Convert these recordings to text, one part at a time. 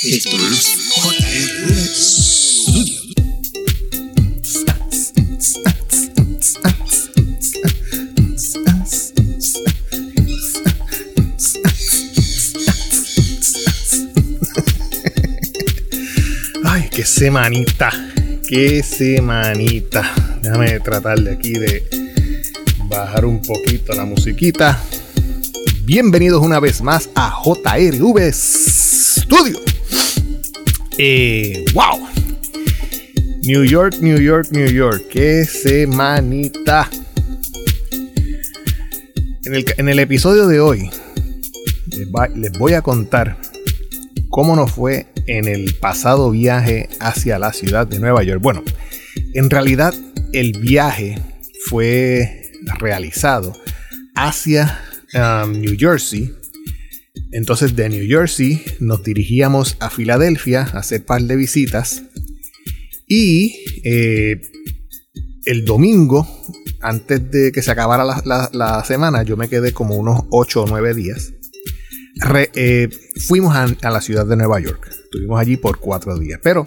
Esto es JR Studio. Ay, qué semanita. Qué semanita. Déjame tratar de aquí de bajar un poquito la musiquita. Bienvenidos una vez más a JRV Studio. Eh, wow. New York, New York, New York. Qué semanita. En el, en el episodio de hoy les, voy a contar cómo nos fue en el pasado viaje hacia la ciudad de Nueva York. Bueno, en realidad el viaje fue realizado hacia um, New Jersey. Entonces de New Jersey nos dirigíamos a Filadelfia a hacer par de visitas. Y eh, el domingo, antes de que se acabara la, semana, yo me quedé como unos 8 o 9 días. Eh, fuimos a, la ciudad de Nueva York. Estuvimos allí por cuatro días. Pero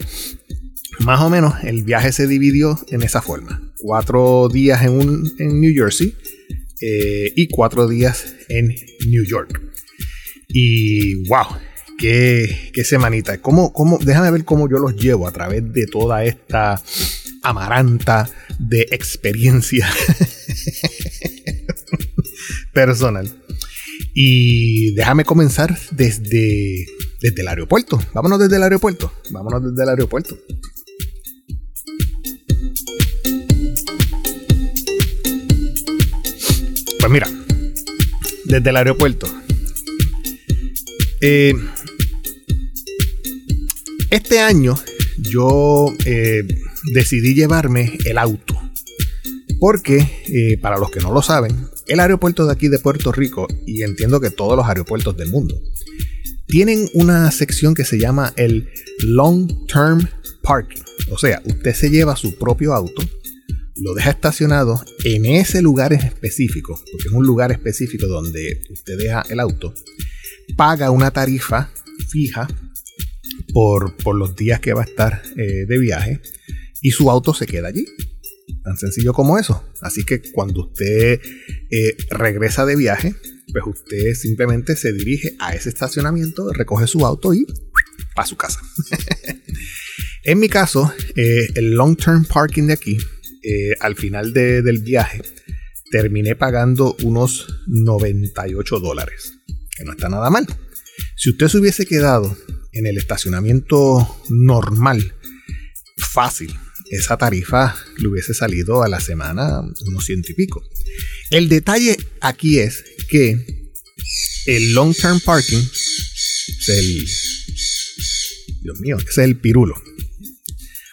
más o menos el viaje se dividió en esa forma. Cuatro días en, un, en New Jersey eh, y cuatro días en New York. Y wow, qué, qué semanita. ¿Cómo, cómo, déjame ver cómo yo los llevo a través de toda esta amaranta de experiencia personal. Y déjame comenzar desde, desde el aeropuerto. Vámonos desde el aeropuerto. Vámonos desde el aeropuerto. Pues mira, desde el aeropuerto. Eh, este año yo eh, decidí llevarme el auto. Porque, eh, para los que no lo saben, el aeropuerto de aquí de Puerto Rico, y entiendo que todos los aeropuertos del mundo, tienen una sección que se llama el Long Term Parking. O sea, usted se lleva su propio auto, lo deja estacionado en ese lugar específico, porque es un lugar específico donde usted deja el auto, paga una tarifa fija por, por los días que va a estar eh, de viaje y su auto se queda allí. Tan sencillo como eso. Así que cuando usted eh, regresa de viaje, pues usted simplemente se dirige a ese estacionamiento, recoge su auto y para su casa. en mi caso, eh, el long term parking de aquí, al final de- del viaje, terminé pagando unos 98 dólares, no está nada mal. Si usted se hubiese quedado en el estacionamiento normal, fácil, esa tarifa le hubiese salido a la semana unos ciento y pico. El detalle aquí es que el long term parking es el. Dios mío, es el pirulo.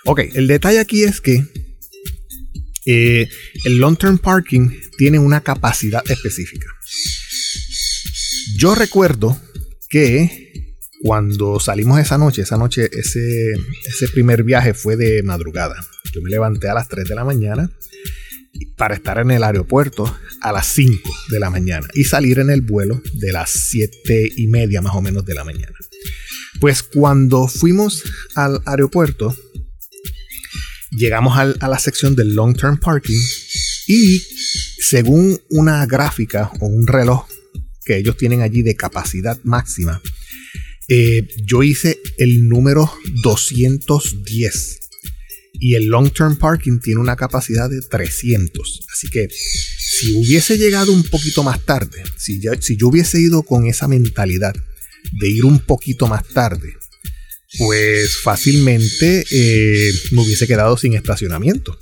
Ok, el detalle aquí es que eh, el long term parking tiene una capacidad específica. Yo recuerdo que cuando salimos esa noche, esa noche, ese, primer viaje fue de madrugada. Yo me levanté a las 3 de la mañana para estar en el aeropuerto a las 5 de la mañana y salir en el vuelo de las 7 y media más o menos de la mañana. Pues cuando fuimos al aeropuerto, llegamos a la sección del long term parking y según una gráfica o un reloj que ellos tienen allí de capacidad máxima, eh, yo hice el número 210 y el long term parking tiene una capacidad de 300. Así que si hubiese llegado un poquito más tarde, si, yo hubiese ido con esa mentalidad de ir un poquito más tarde, pues fácilmente eh, me hubiese quedado sin estacionamiento.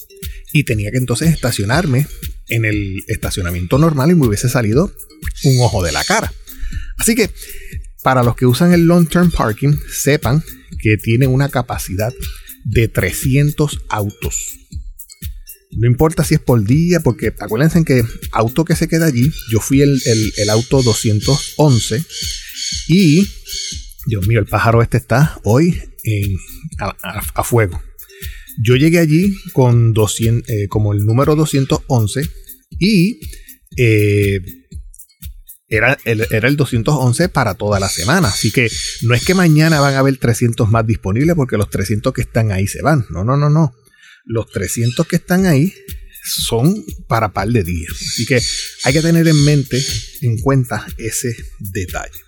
Y tenía que entonces estacionarme en el estacionamiento normal y me hubiese salido un ojo de la cara. Así que para los que usan el long term parking, sepan que tiene una capacidad de 300 autos. No importa si es por día, porque acuérdense que auto que se queda allí, yo fui el, el- auto 211 y, Dios mío, el pájaro este está hoy en- a fuego. Yo llegué allí con 200, eh, como el número 211 y eh, era el, era el 211 para toda la semana. Así que no es que mañana van a haber 300 más disponibles porque los 300 que están ahí se van. No, no, no, no. Los 300 que están ahí son para par de días. Así que hay que tener en mente, en cuenta ese detalle.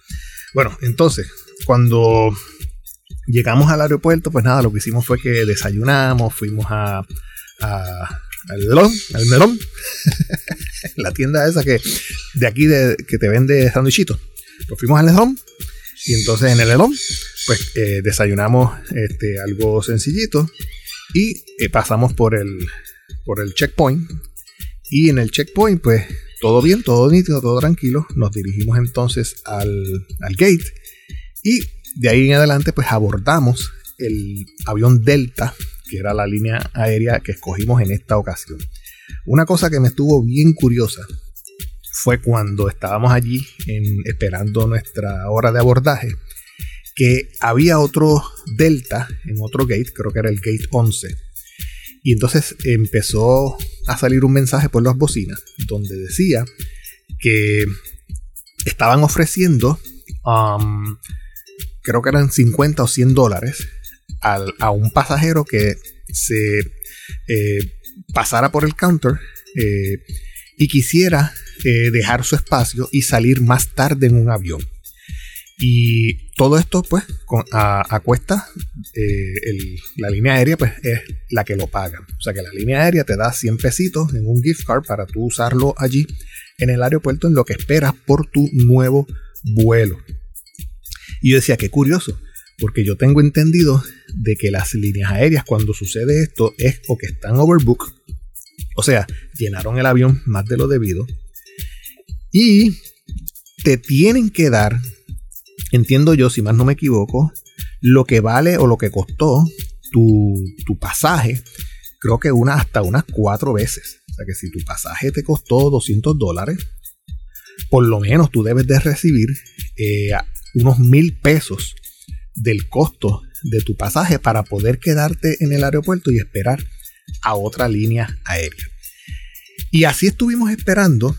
Bueno, entonces, cuando llegamos al aeropuerto, pues nada, lo que hicimos fue que desayunamos, fuimos a, al melón, melón, la tienda esa que de aquí de, que te vende sandwichitos. Pues fuimos al melón y entonces en el melón, pues eh, desayunamos este, algo sencillito y eh, pasamos por el, por el checkpoint. Y en el checkpoint, pues todo bien, todo nítido, todo tranquilo. Nos dirigimos entonces al, al gate y de ahí en adelante, pues abordamos el avión Delta que era la línea aérea que escogimos en esta ocasión. Una cosa que me estuvo bien curiosa fue cuando estábamos allí esperando nuestra hora de abordaje, que había otro Delta en otro gate, creo que era el gate 11. Y entonces empezó a salir un mensaje por las bocinas donde decía que estaban ofreciendo, um, creo que eran 50 o 100 dólares a un pasajero que se eh, pasara por el counter eh, y quisiera eh, dejar su espacio y salir más tarde en un avión. Y todo esto, pues, a, cuesta, la línea aérea, pues, es la que lo paga. O sea que la línea aérea te da 100 pesitos en un gift card para tú usarlo allí en el aeropuerto en lo que esperas por tu nuevo vuelo. Y yo decía, qué curioso porque yo tengo entendido de que las líneas aéreas cuando sucede esto es o que están overbook, o sea, llenaron el avión más de lo debido, y te tienen que dar, entiendo yo, si más no me equivoco, lo que vale o lo que costó tu, tu pasaje, creo que una, hasta unas cuatro veces. O sea que si tu pasaje te costó 200 dólares, por lo menos tú debes de recibir eh, unos mil pesos del costo de tu pasaje para poder quedarte en el aeropuerto y esperar a otra línea aérea. Y así estuvimos esperando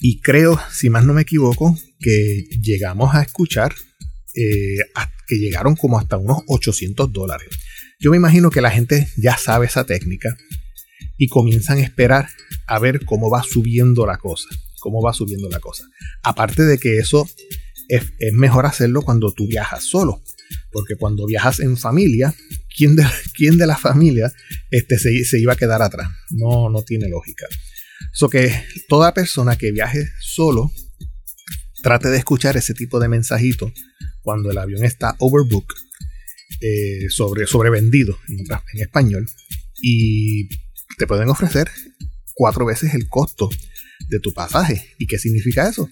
y creo, si más no me equivoco, que llegamos a escuchar eh, que llegaron como hasta unos 800 dólares. Yo me imagino que la gente ya sabe esa técnica y comienzan a esperar a ver cómo va subiendo la cosa. Cómo va subiendo la cosa. Aparte de que eso es, mejor hacerlo cuando tú viajas solo. Porque cuando viajas en familia, ¿quién de, quién de la familia este, se, iba a quedar atrás? No, no tiene lógica. So que toda persona que viaje solo trate de escuchar ese tipo de mensajito cuando el avión está overbook, eh, sobre, sobrevendido en, en español, y te pueden ofrecer cuatro veces el costo de tu pasaje. ¿Y qué significa eso?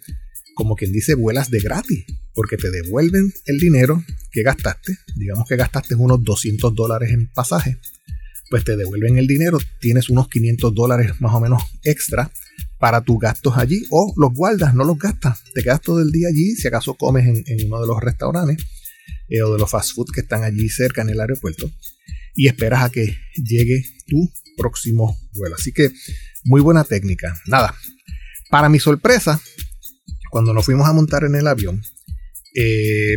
Como quien dice, vuelas de gratis, porque te devuelven el dinero que gastaste, digamos que gastaste unos 200 dólares en pasaje, pues te devuelven el dinero, tienes unos 500 dólares más o menos extra para tus gastos allí, o los guardas, no los gastas, te quedas todo el día allí, si acaso comes en, uno de los restaurantes eh, o de los fast food que están allí cerca en el aeropuerto, y esperas a que llegue tu próximo vuelo. Así que muy buena técnica. Nada, para mi sorpresa, cuando nos fuimos a montar en el avión, eh,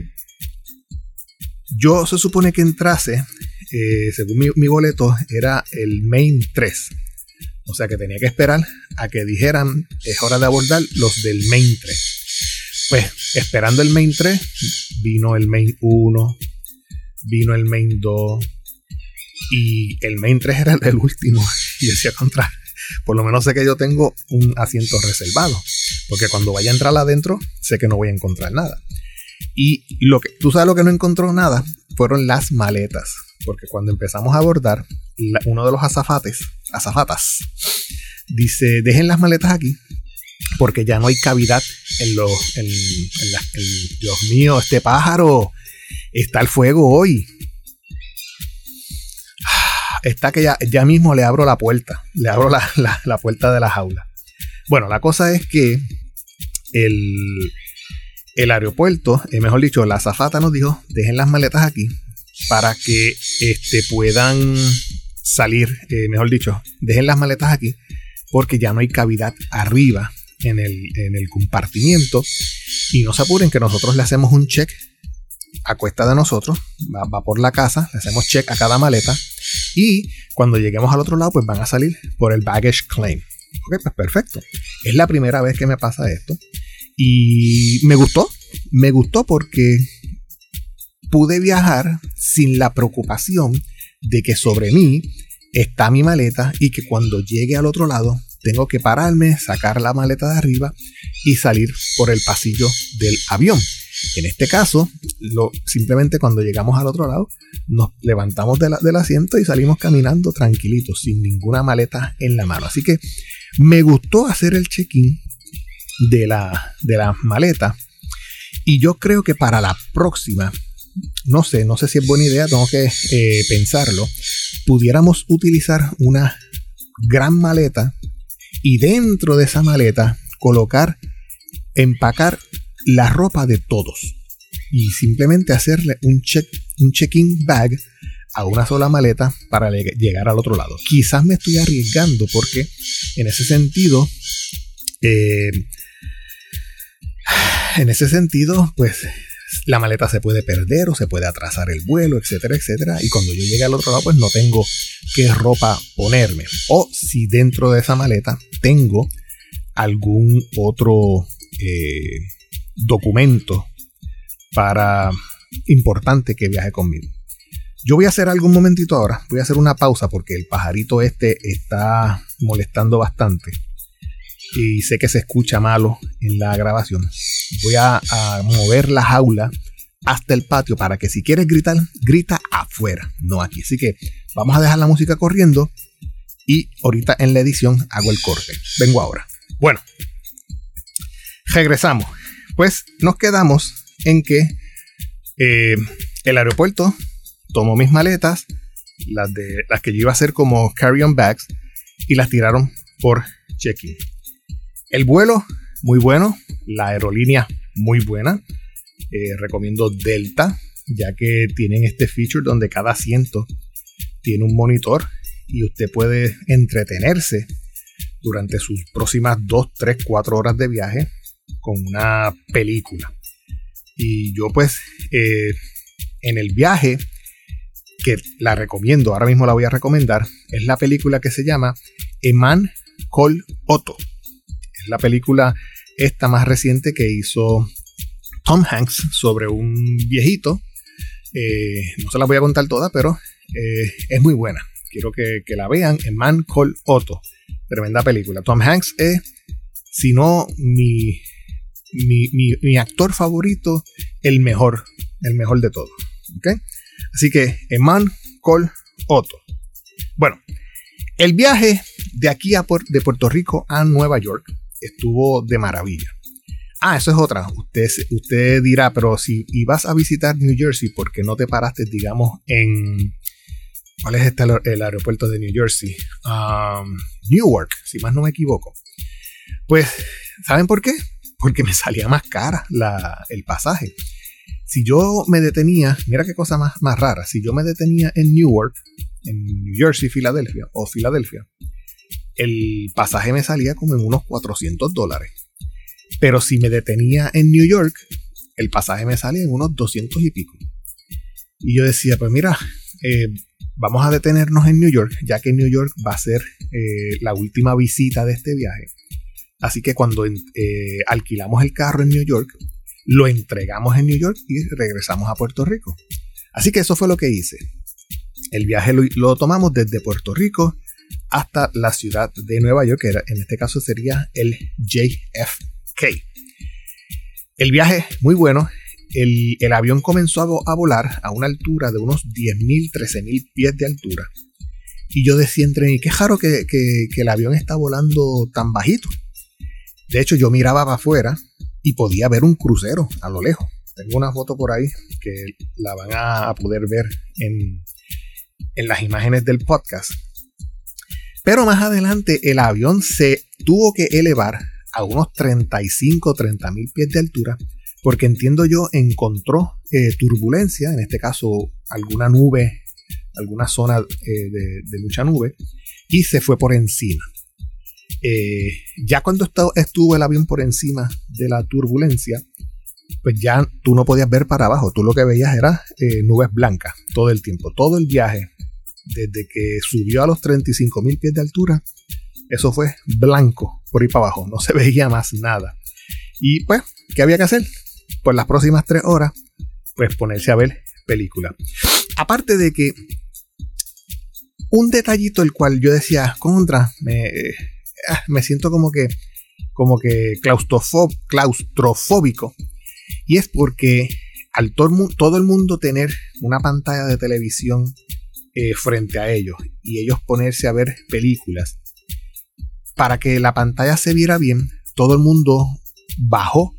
yo se supone que entrase, eh, según mi, boleto, era el Main 3. O sea que tenía que esperar a que dijeran es hora de abordar los del Main 3. Pues esperando el Main 3, vino el Main 1, vino el Main 2 y el Main 3 era el último. Y decía contra, por lo menos sé que yo tengo un asiento reservado. Porque cuando vaya a entrar adentro, sé que no voy a encontrar nada. Y lo que, tú sabes lo que no encontró nada fueron las maletas. Porque cuando empezamos a abordar, uno de los azafates, azafatas, dice, dejen las maletas aquí, porque ya no hay cavidad en los, en, Dios mío, este pájaro, está el fuego hoy. Está que ya, ya mismo le abro la puerta, le abro la, la puerta de la jaula. Bueno, la cosa es que el, el aeropuerto, eh, mejor dicho, la azafata nos dijo, dejen las maletas aquí para que este, puedan salir, eh, mejor dicho, dejen las maletas aquí porque ya no hay cavidad arriba en el, en el compartimiento y no se apuren que nosotros le hacemos un check a cuesta de nosotros, va, por la casa, le hacemos check a cada maleta y cuando lleguemos al otro lado pues van a salir por el baggage claim. Ok, pues perfecto. Es la primera vez que me pasa esto y me gustó, me gustó porque pude viajar sin la preocupación de que sobre mí está mi maleta y que cuando llegue al otro lado tengo que pararme, sacar la maleta de arriba y salir por el pasillo del avión. En este caso, simplemente cuando llegamos al otro lado, nos levantamos del asiento y salimos caminando tranquilitos, sin ninguna maleta en la mano. Así que me gustó hacer el check-in de la, de maleta. Y yo creo que para la próxima, no sé, no sé si es buena idea, tengo que eh, pensarlo, pudiéramos utilizar una gran maleta y dentro de esa maleta colocar, empacar la ropa de todos y simplemente hacerle un check un check-in bag a una sola maleta para llegar al otro lado. Quizás me estoy arriesgando porque en ese sentido, eh, en ese sentido, pues la maleta se puede perder o se puede atrasar el vuelo, etcétera, etcétera. Y cuando yo llegue al otro lado, pues no tengo qué ropa ponerme. O si dentro de esa maleta tengo algún otro eh, documento para importante que viaje conmigo. Yo voy a hacer algo un momentito ahora. Voy a hacer una pausa porque el pajarito este está molestando bastante. Y sé que se escucha malo en la grabación. Voy a, mover la jaula hasta el patio para que si quieres gritar, grita afuera, no aquí. Así que vamos a dejar la música corriendo y ahorita en la edición hago el corte. Vengo ahora. Bueno, regresamos. Pues nos quedamos en que eh, el aeropuerto tomó mis maletas, las, de, las que yo iba a hacer como carry-on bags, y las tiraron por check-in. El vuelo, muy bueno, la aerolínea, muy buena. Eh, recomiendo Delta, ya que tienen este feature donde cada asiento tiene un monitor y usted puede entretenerse durante sus próximas 2, 3, 4 horas de viaje con una película. Y yo pues eh, en el viaje, que la recomiendo, ahora mismo la voy a recomendar, es la película que se llama Eman Col Otto. Es la película esta más reciente que hizo Tom Hanks sobre un viejito. Eh, no se la voy a contar toda, pero eh, es muy buena. Quiero que, la vean. Eman Col Otto. Tremenda película. Tom Hanks es, si no mi mi, actor favorito, el mejor, el mejor de todos. Así que, Eman Col Otto. Bueno, el viaje de aquí a de Puerto Rico a Nueva York estuvo de maravilla. Ah, eso es otra. Usted, usted dirá, pero si ibas a visitar New Jersey, ¿por qué no te paraste, digamos, en... ¿Cuál es este, el aeropuerto de New Jersey? Um, Newark, si más no me equivoco. Pues, ¿saben por qué? porque me salía más cara el pasaje. Si yo me detenía, mira qué cosa más, más rara, si yo me detenía en Newark, en New Jersey, Filadelfia, o Filadelfia, el pasaje me salía como en unos 400 dólares. Pero si me detenía en New York, el pasaje me salía en unos 200 y pico. Y yo decía, pues mira, eh, vamos a detenernos en New York, ya que New York va a ser eh, la última visita de este viaje. Así que cuando eh, alquilamos el carro en New York, lo entregamos en New York y regresamos a Puerto Rico. Así que eso fue lo que hice. El viaje lo, tomamos desde Puerto Rico hasta la ciudad de Nueva York, que en este caso sería el JFK. El viaje muy bueno. El, avión comenzó a, volar a una altura de unos 10.000, 13.000 pies de altura. Y yo decía entre mí, qué raro que el avión está volando tan bajito. De hecho, yo miraba para afuera y podía ver un crucero a lo lejos. Tengo una foto por ahí que la van a poder ver en, en las imágenes del podcast. Pero más adelante el avión se tuvo que elevar a unos 35, 30 mil pies de altura, porque entiendo yo encontró eh, turbulencia, en este caso alguna nube, alguna zona eh, de, de mucha nube, y se fue por encima. Eh, ya cuando estuvo el avión por encima de la turbulencia, pues ya tú no podías ver para abajo, tú lo que veías era eh, nubes blancas todo el tiempo, todo el viaje, desde que subió a los 35 mil pies de altura, eso fue blanco por ahí para abajo, no se veía más nada. Y pues, ¿qué había que hacer? Pues las próximas tres horas, pues ponerse a ver película. Aparte de que un detallito el cual yo decía, contra, me, ah, me siento como que, como que claustrofóbico y es porque al todo, el mundo tener una pantalla de televisión eh, frente a ellos y ellos ponerse a ver películas, para que la pantalla se viera bien, todo el mundo bajó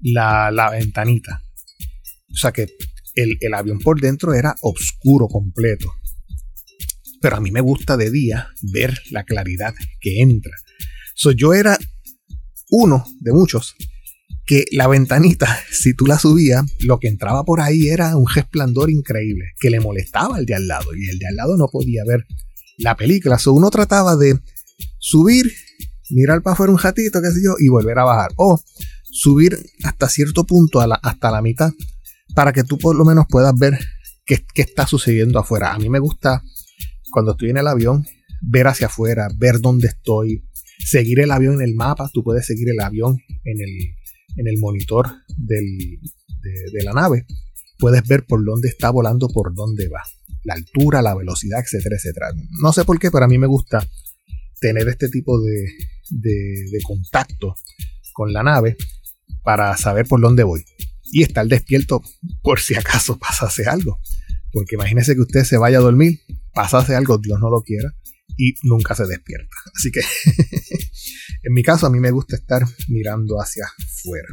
la, ventanita. O sea que el, el, avión por dentro era oscuro completo. Pero a mí me gusta de día ver la claridad que entra. So, yo era uno de muchos que la ventanita, si tú la subías, lo que entraba por ahí era un resplandor increíble, que le molestaba al de al lado, y el de al lado no podía ver la película. So uno trataba de subir, mirar para afuera un ratito, qué sé yo, y volver a bajar. O subir hasta cierto punto, hasta la mitad, para que tú por lo menos puedas ver qué, qué está sucediendo afuera. A mí me gusta, cuando estoy en el avión, ver hacia afuera, ver dónde estoy, seguir el avión en el mapa. Tú puedes seguir el avión en el, en el monitor de, la nave, puedes ver por dónde está volando, por dónde va, la altura, la velocidad, etcétera, etcétera. No sé por qué, pero a mí me gusta tener este tipo de, de contacto con la nave para saber por dónde voy y estar despierto por si acaso pasase algo. Porque imagínese que usted se vaya a dormir, pasase algo, Dios no lo quiera, y nunca se despierta. Así que en mi caso a mí me gusta estar mirando hacia afuera.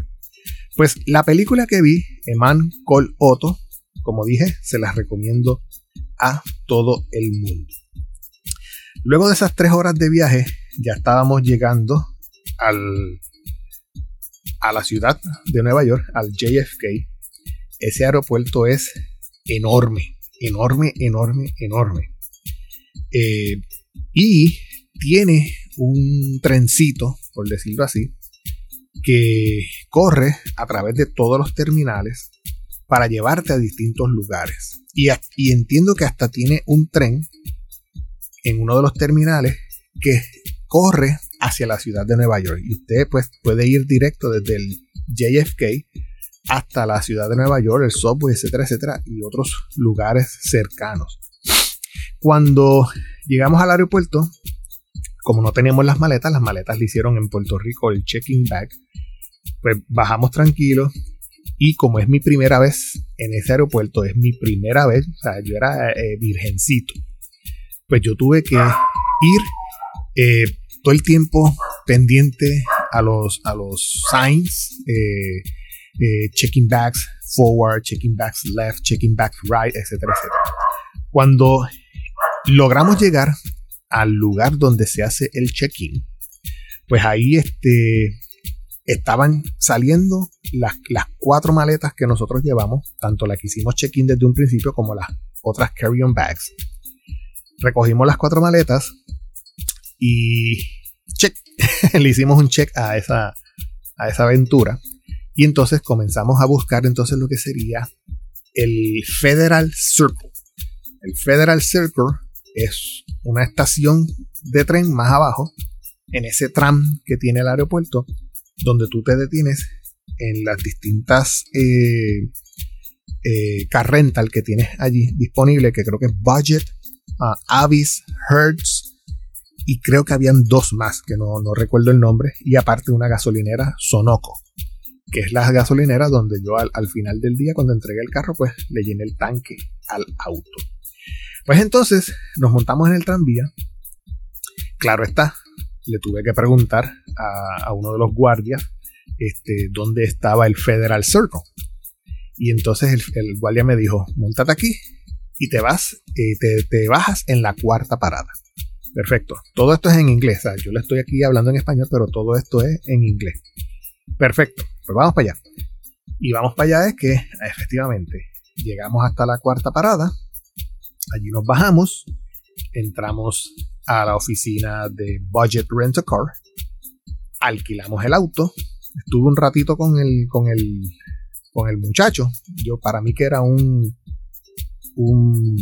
Pues la película que vi, Eman Col Otto, como dije, se las recomiendo a todo el mundo. Luego de esas tres horas de viaje, ya estábamos llegando al, a la ciudad de Nueva York, al JFK. Ese aeropuerto es enorme, enorme, enorme, enorme. Eh, y tiene un trencito, por decirlo así, que corre a través de todos los terminales para llevarte a distintos lugares. Y, entiendo que hasta tiene un tren en uno de los terminales que corre hacia la ciudad de Nueva York. Y usted pues puede ir directo desde el JFK hasta la ciudad de Nueva York, el subway, etcétera, etcétera, y otros lugares cercanos. Cuando llegamos al aeropuerto, como no teníamos las maletas, las maletas le hicieron en Puerto Rico el checking bag. Pues bajamos tranquilos y como es mi primera vez en ese aeropuerto, es mi primera vez, o sea, yo era eh, virgencito, pues yo tuve que ir eh, todo el tiempo pendiente a los, a los signs, eh, checking bags forward, checking bags left, checking bags right, etcétera, etcétera. Cuando logramos llegar al lugar donde se hace el check-in, pues ahí este, estaban saliendo las, las, cuatro maletas que nosotros llevamos, tanto la que hicimos check-in desde un principio como las otras carry-on bags. Recogimos las cuatro maletas y check, le hicimos un check a esa, a esa aventura. Y entonces comenzamos a buscar entonces lo que sería el Federal Circle. El Federal Circle es una estación de tren más abajo, en ese tram que tiene el aeropuerto, donde tú te detienes en las distintas eh, eh car rental que tienes allí disponible, que creo que es Budget, uh, Avis, Hertz, y creo que habían dos más, que no, no, recuerdo el nombre, y aparte una gasolinera Sonoco, que es la gasolinera donde yo al, al final del día, cuando entregué el carro, pues le llené el tanque al auto. Pues entonces nos montamos en el tranvía. Claro está, le tuve que preguntar a, uno de los guardias este, dónde estaba el Federal Circle. Y entonces el, guardia me dijo, montate aquí y te vas, eh, te, bajas en la cuarta parada. Perfecto. Todo esto es en inglés. yo le estoy aquí hablando en español, pero todo esto es en inglés. Perfecto. Pues vamos para allá. Y vamos para allá es que efectivamente llegamos hasta la cuarta parada Allí nos bajamos, entramos a la oficina de Budget Rent a Car alquilamos el auto. Estuve un ratito con el, con el, con el muchacho. Yo, para mí que era un, un,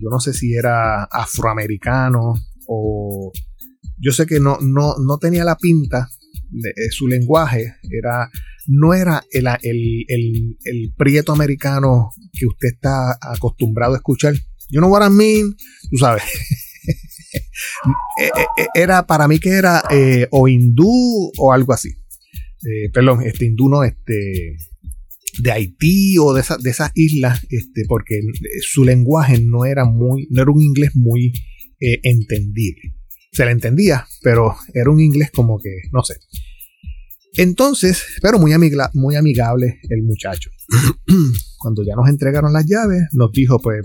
yo no sé si era afroamericano o yo sé que no, no, no tenía la pinta de, eh, su lenguaje era no era el, el, prieto americano que usted está acostumbrado a escuchar. You know what I mean? Tú sabes. Eh, eh, era para mí que era o hindú o algo así. perdón, este hindú no, este de Haití o de, de esas islas, este, porque su lenguaje no era muy, no era un inglés muy entendible se le entendía, pero era un inglés como que, no sé. Entonces, pero muy, amigable el muchacho. Cuando ya nos entregaron las llaves, nos dijo, pues,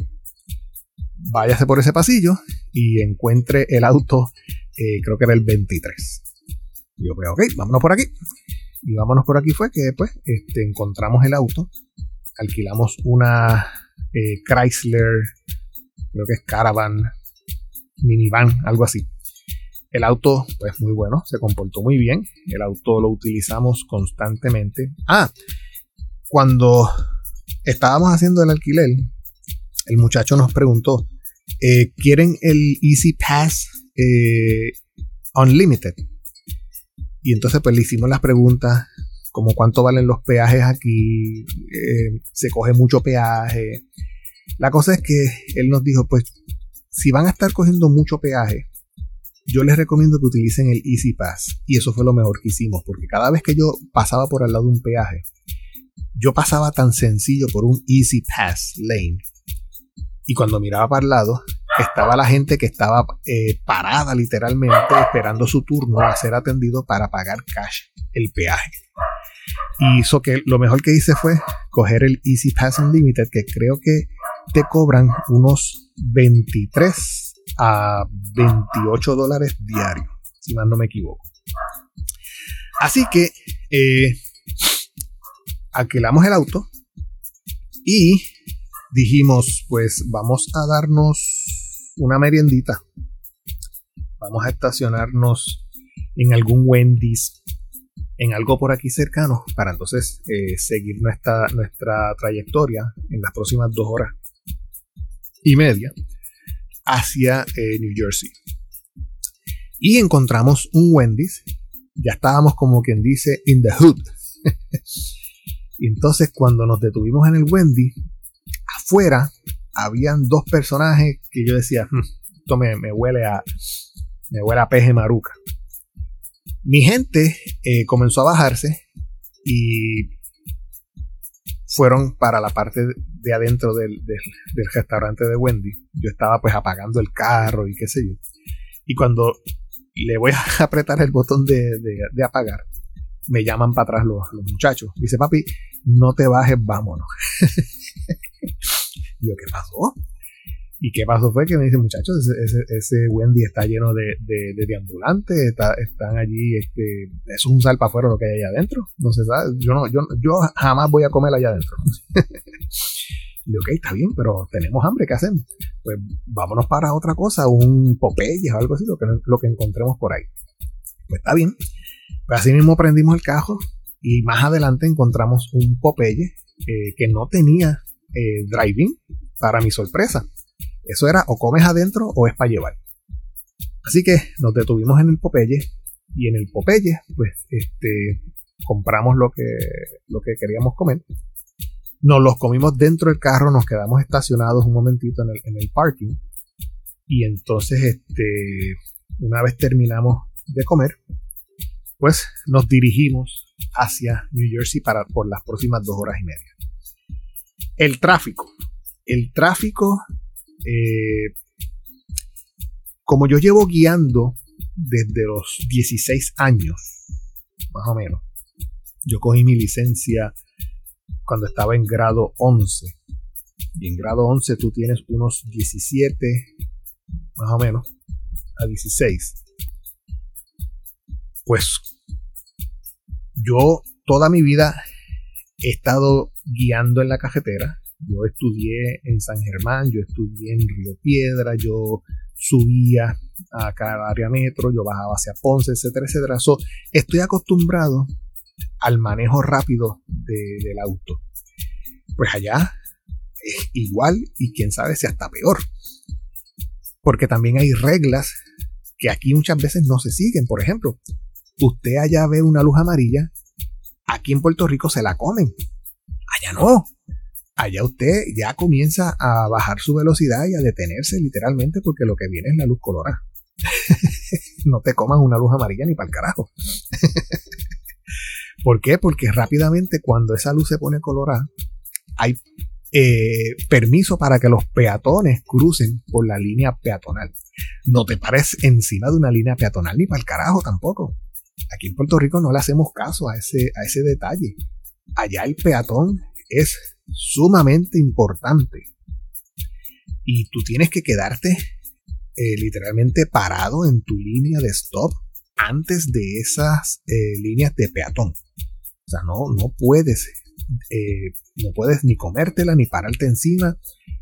váyase por ese pasillo y encuentre el auto, eh, creo que era el 23. Y yo, pues, ok, vámonos por aquí. Y vámonos por aquí fue que después este, encontramos el auto, alquilamos una eh, Chrysler, creo que es Caravan, minivan, algo así. El auto, pues muy bueno, se comportó muy bien. El auto lo utilizamos constantemente. Ah, cuando estábamos haciendo el alquiler, el muchacho nos preguntó, eh, ¿quieren el Easy Pass eh, Unlimited? Y entonces pues le hicimos las preguntas, como cuánto valen los peajes aquí, eh, se coge mucho peaje. La cosa es que él nos dijo, pues si van a estar cogiendo mucho peaje, yo les recomiendo que utilicen el Easy Pass. Y eso fue lo mejor que hicimos, porque cada vez que yo pasaba por al lado de un peaje, yo pasaba tan sencillo por un Easy Pass lane. Y cuando miraba para el lado, estaba la gente que estaba eh, parada literalmente esperando su turno a ser atendido para pagar cash el peaje. Y eso que lo mejor que hice fue coger el Easy Pass Unlimited, que creo que te cobran unos 23 a 28 dólares diarios, si no me equivoco. Así que eh, alquilamos el auto y dijimos, pues vamos a darnos una meriendita. Vamos a estacionarnos en algún Wendy's, en algo por aquí cercano, para entonces eh, seguir nuestra, nuestra trayectoria en las próximas dos horas y media hacia eh, New Jersey. Y encontramos un Wendy's. Ya estábamos como quien dice in the hood. y entonces cuando nos detuvimos en el Wendy's, afuera habían dos personajes que yo decía, hmm, esto me, huele a me huele a peje maruca. Mi gente eh, comenzó a bajarse y fueron para la parte de adentro del, restaurante de Wendy. Yo estaba pues apagando el carro y qué sé yo. Y cuando le voy a apretar el botón de, apagar, me llaman para atrás los, muchachos. Dice, papi, no te bajes, vámonos. yo, ¿qué pasó? ¿Y qué pasó? Fue que me dice, muchachos, ese, Wendy está lleno de, de, de ambulantes, están allí, este, es un sal para afuera lo que hay allá adentro. Yo, no, yo, yo jamás voy a comer allá adentro. y ok, está bien, pero tenemos hambre, ¿qué hacemos? Pues vámonos para otra cosa, un Popeye o algo así, lo que, lo que encontremos por ahí. Pues está bien. Pues así mismo prendimos el cajo y más adelante encontramos un Popeye eh, que no tenía eh, driving, para mi sorpresa. Eso era o comes adentro o es para llevar. Así que nos detuvimos en el Popeye y en el Popeye pues este compramos lo que lo que queríamos comer. Nos los comimos dentro del carro, nos quedamos estacionados un momentito en el, en el parking y entonces este una vez terminamos de comer, pues nos dirigimos hacia New Jersey para por las próximas dos horas y media. El tráfico. El tráfico eh, como yo llevo guiando desde los 16 años, más o menos, yo cogí mi licencia cuando estaba en grado 11. Y en grado 11 tú tienes unos 17, más o menos, a 16. Pues yo toda mi vida he estado guiando en la carretera. Yo estudié en San Germán, yo estudié en Río Piedra, yo subía acá al área metro, yo bajaba hacia Ponce, etcétera, etcétera. estoy acostumbrado al manejo rápido del auto. Pues allá es igual y quién sabe si hasta peor. Porque también hay reglas que aquí muchas veces no se siguen. Por ejemplo, usted allá ve una luz amarilla, aquí en Puerto Rico se la comen. Allá no. Allá usted ya comienza a bajar su velocidad y a detenerse literalmente porque lo que viene es la luz colorada. no te coman una luz amarilla ni para el carajo. ¿Por qué? Porque rápidamente cuando esa luz se pone colorada, hay eh, permiso para que los peatones crucen por la línea peatonal. No te pares encima de una línea peatonal ni para el carajo tampoco. Aquí en Puerto Rico no le hacemos caso a ese, a ese detalle. Allá el peatón es sumamente importante. Y tú tienes que quedarte eh, literalmente parado en tu línea de stop antes de esas eh, líneas de peatón. O sea, no, no puedes eh, no puedes ni comértela ni pararte encima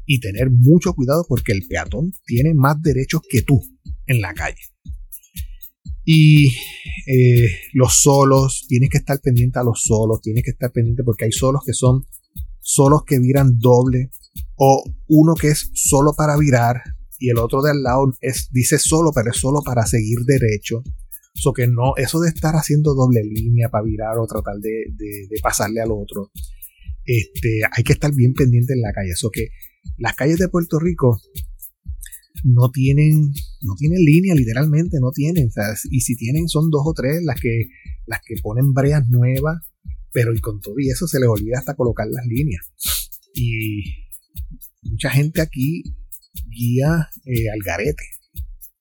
y tener mucho cuidado porque el peatón tiene más derechos que tú en la calle. Y los solos, tienes que estar pendiente a los solos, tienes que estar pendiente porque hay solos que son solos que viran doble o uno que es solo para virar y el otro de al lado es, dice solo, pero es solo para seguir derecho. So que no, eso de estar haciendo doble línea para virar o tratar de, pasarle al otro, este, hay que estar bien pendiente en la calle. Eso que las calles de Puerto Rico no tienen, no tienen línea, literalmente, no tienen. y si tienen, son dos o tres las que, las que ponen breas nuevas, pero y con todo y eso se les olvida hasta colocar las líneas. Y mucha gente aquí guía eh, al garete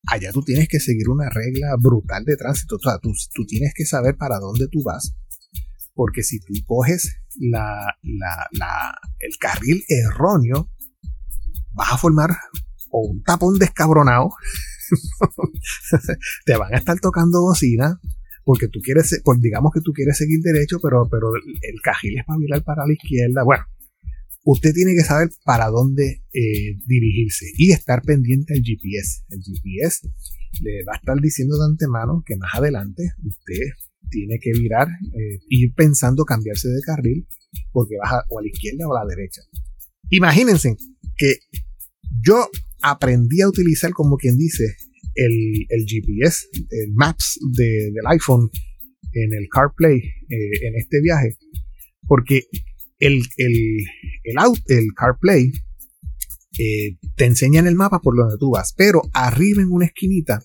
allá tú tienes que seguir una regla brutal de tránsito. O sea, tú, tienes que saber para dónde tú vas. Porque si tú coges la, el carril erróneo, vas a formar un tapón descabronado. te van a estar tocando bocina porque tú quieres, pues digamos que tú quieres seguir derecho, pero, pero el carril es para virar para la izquierda. Bueno, usted tiene que saber para dónde eh, dirigirse y estar pendiente al GPS. El GPS le va a estar diciendo de antemano que más adelante usted tiene que virar, eh, ir pensando cambiarse de carril porque baja o a la izquierda o a la derecha. Imagínense que yo aprendí a utilizar, como quien dice, el, GPS, el Maps del iPhone en el CarPlay eh, en este viaje, porque el, el, el, CarPlay eh, te enseña en el mapa por donde tú vas, pero arriba en una esquinita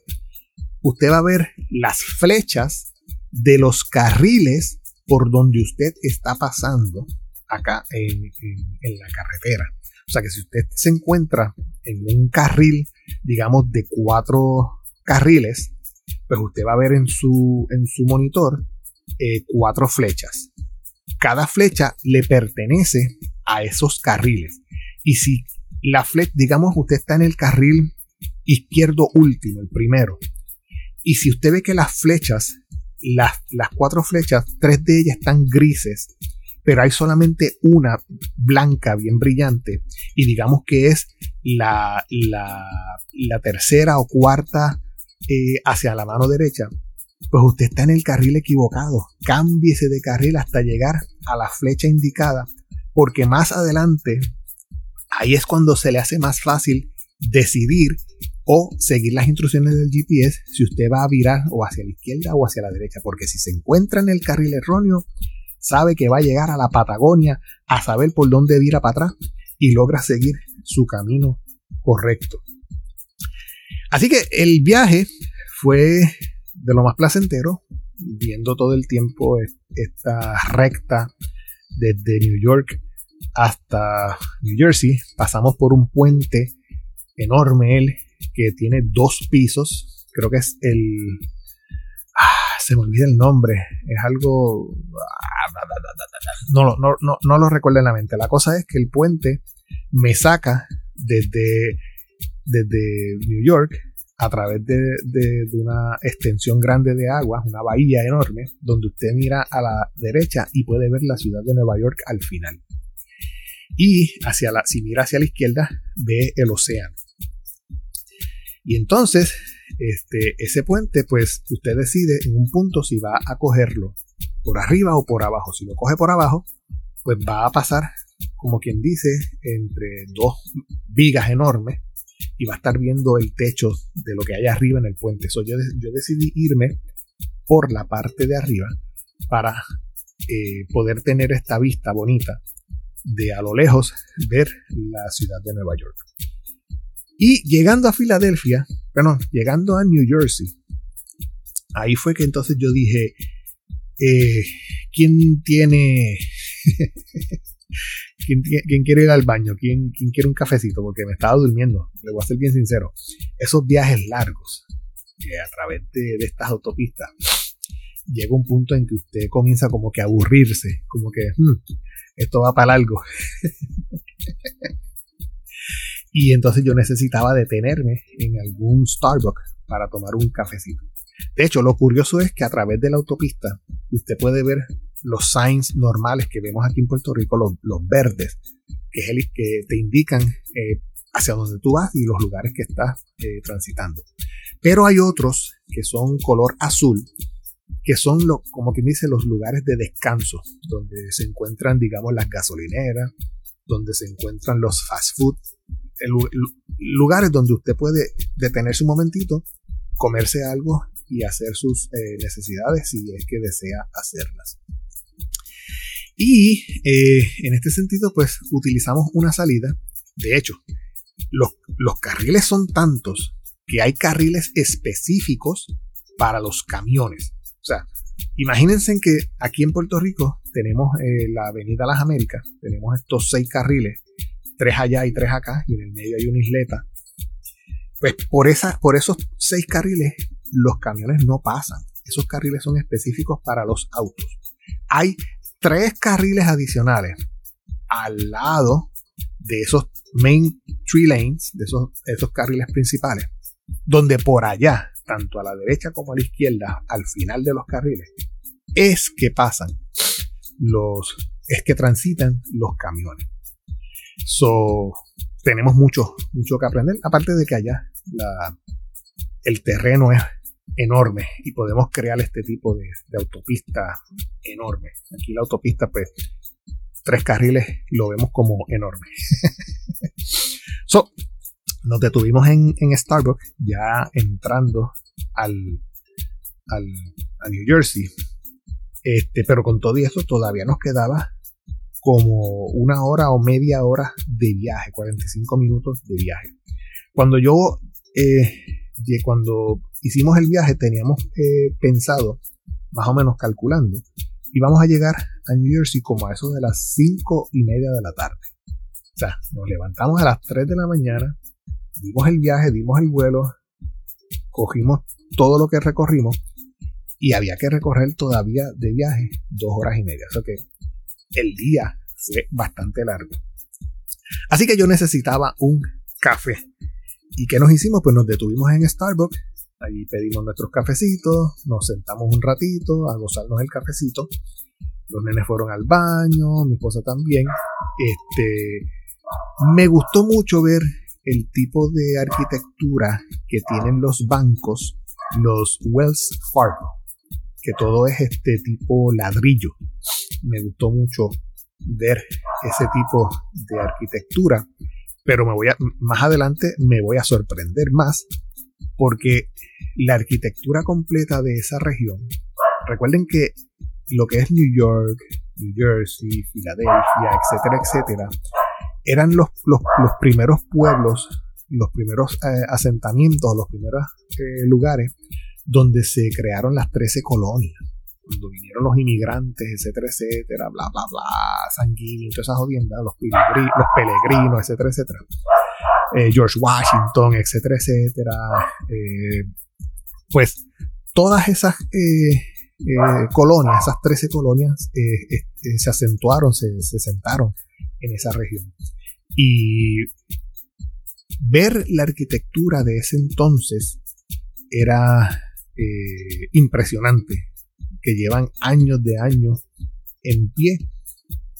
usted va a ver las flechas de los carriles por donde usted está pasando acá en, la carretera. O sea que si usted se encuentra en un carril, digamos, de cuatro carriles, pues usted va a ver en su, en su monitor eh, cuatro flechas cada flecha le pertenece a esos carriles. Y si la flecha, digamos, usted está en el carril izquierdo último, el primero, y si usted ve que las flechas, las, las cuatro flechas, tres de ellas están grises, pero hay solamente una blanca, bien brillante, y digamos que es la, la, tercera o cuarta eh, hacia la mano derecha, pues usted está en el carril equivocado. Cámbiese de carril hasta llegar a la flecha indicada, porque más adelante, ahí es cuando se le hace más fácil decidir o seguir las instrucciones del GPS si usted va a virar o hacia la izquierda o hacia la derecha, porque si se encuentra en el carril erróneo, sabe que va a llegar a la Patagonia a saber por dónde vira para atrás y logra seguir su camino correcto. Así que el viaje fue de lo más placentero, viendo todo el tiempo esta recta desde New York hasta New Jersey. Pasamos por un puente enorme, él, que tiene dos pisos. Creo que es el. Se me olvida el nombre. Es algo. No, no, no, no lo recuerdo en la mente. La cosa es que el puente me saca desde, desde New York a través de, una extensión grande de agua, una bahía enorme, donde usted mira a la derecha y puede ver la ciudad de Nueva York al final. Y hacia la, si mira hacia la izquierda, ve el océano. Y entonces, este, ese puente, pues usted decide en un punto si va a cogerlo por arriba o por abajo. Si lo coge por abajo, pues va a pasar, como quien dice, entre dos vigas enormes y va a estar viendo el techo de lo que hay arriba en el puente. So, yo, decidí irme por la parte de arriba para eh, poder tener esta vista bonita de a lo lejos ver la ciudad de Nueva York. Y llegando a Filadelfia, bueno, llegando a New Jersey, ahí fue que entonces yo dije, eh, ¿quién tiene... ¿Quién, quiere ir al baño? ¿Quién, ¿Quién, quiere un cafecito? Porque me estaba durmiendo. Le voy a ser bien sincero. Esos viajes largos que a través de, estas autopistas llega un punto en que usted comienza como que a aburrirse, como que hmm, esto va para algo. y entonces yo necesitaba detenerme en algún Starbucks para tomar un cafecito. De hecho, lo curioso es que a través de la autopista usted puede ver los signs normales que vemos aquí en Puerto Rico, los, verdes, que es el que te indican eh, hacia dónde tú vas y los lugares que estás eh, transitando. Pero hay otros que son color azul, que son, lo, como quien dice, los lugares de descanso, donde se encuentran, digamos, las gasolineras, donde se encuentran los fast food, lugares donde usted puede detenerse un momentito, comerse algo y hacer sus eh, necesidades si es que desea hacerlas. Y eh, en este sentido, pues utilizamos una salida. De hecho, los, los carriles son tantos que hay carriles específicos para los camiones. O sea, imagínense que aquí en Puerto Rico tenemos eh, la Avenida Las Américas, tenemos estos seis carriles, tres allá y tres acá, y en el medio hay una isleta. Pues por, esa, por esos seis carriles los camiones no pasan. Esos carriles son específicos para los autos. Hay tres carriles adicionales al lado de esos main three lanes, de esos, esos carriles principales, donde por allá, tanto a la derecha como a la izquierda, al final de los carriles, es que pasan los, es que transitan los camiones. So, tenemos mucho, mucho que aprender, aparte de que allá la, el terreno es enorme y podemos crear este tipo de, autopista enorme. Aquí la autopista, pues, tres carriles lo vemos como enorme. so, nos detuvimos en, en, Starbucks, ya entrando al, al, a New Jersey. Este, pero con todo eso todavía nos quedaba como una hora o media hora de viaje, 45 minutos de viaje. Cuando yo, eh, cuando hicimos el viaje, teníamos eh, pensado, más o menos calculando, íbamos a llegar a New Jersey como a eso de las 5 y media de la tarde. O sea, nos levantamos a las 3 de la mañana, dimos el viaje, dimos el vuelo, cogimos todo lo que recorrimos y había que recorrer todavía de viaje dos horas y media. O sea que el día fue bastante largo. Así que yo necesitaba un café. ¿Y qué nos hicimos? Pues nos detuvimos en Starbucks Ahí pedimos nuestros cafecitos, nos sentamos un ratito a gozarnos el cafecito. Los nenes fueron al baño, mi esposa también. Este, me gustó mucho ver el tipo de arquitectura que tienen los bancos, los Wells Fargo, que todo es este tipo ladrillo. Me gustó mucho ver ese tipo de arquitectura, pero me voy a, más adelante me voy a sorprender más porque la arquitectura completa de esa región, recuerden que lo que es New York, New Jersey, Filadelfia, etcétera, etcétera, eran los, los, primeros pueblos, los primeros eh, asentamientos, los primeros eh, lugares donde se crearon las 13 colonias. Cuando vinieron los inmigrantes, etcétera, etcétera, bla, bla, bla, sanguíneos, todas esas jodiendas, los, peregrinos, etcétera, etcétera. Eh, George Washington, etcétera, etcétera. pues todas esas colonias, esas 13 colonias, se acentuaron, se, se sentaron en esa región. Y ver la arquitectura de ese entonces era eh, impresionante, que llevan años de años en pie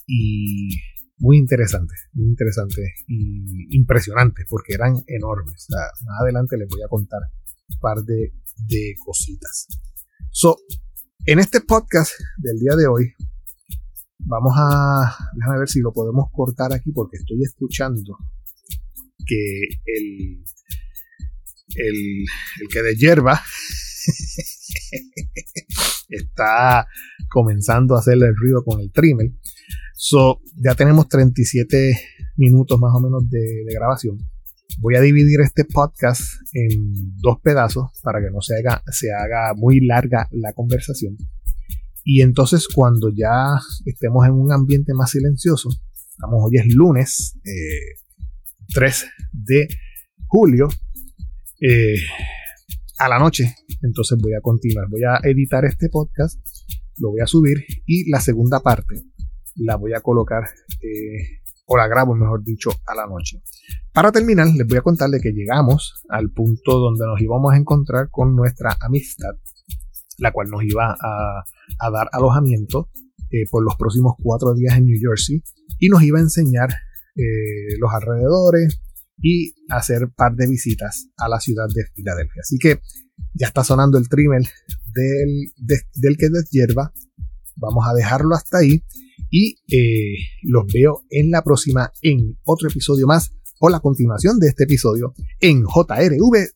y muy interesantes, muy interesantes y impresionantes porque eran enormes. más adelante les voy a contar un par de, de cositas. So, en este podcast del día de hoy, vamos a, déjame ver si lo podemos cortar aquí porque estoy escuchando que el, el, el que de hierba está comenzando a hacerle el ruido con el trimmer. So, ya tenemos 37 minutos más o menos de, grabación. Voy a dividir este podcast en dos pedazos para que no se haga, muy larga la conversación. Y entonces cuando ya estemos en un ambiente más silencioso, estamos hoy es lunes 3 eh, de julio, eh, a la noche, entonces voy a continuar, voy a editar este podcast, lo voy a subir y la segunda parte la voy a colocar, eh, o la grabo, mejor dicho, a la noche. Para terminar, les voy a contar de que llegamos al punto donde nos íbamos a encontrar con nuestra amistad, la cual nos iba a, dar alojamiento eh, por los próximos cuatro días en New Jersey y nos iba a enseñar eh, los alrededores y hacer par de visitas a la ciudad de Filadelfia. Así que ya está sonando el trimmer del, del que deshierva. Vamos a dejarlo hasta ahí y eh, los veo en la próxima en otro episodio más o la continuación de este episodio en JRV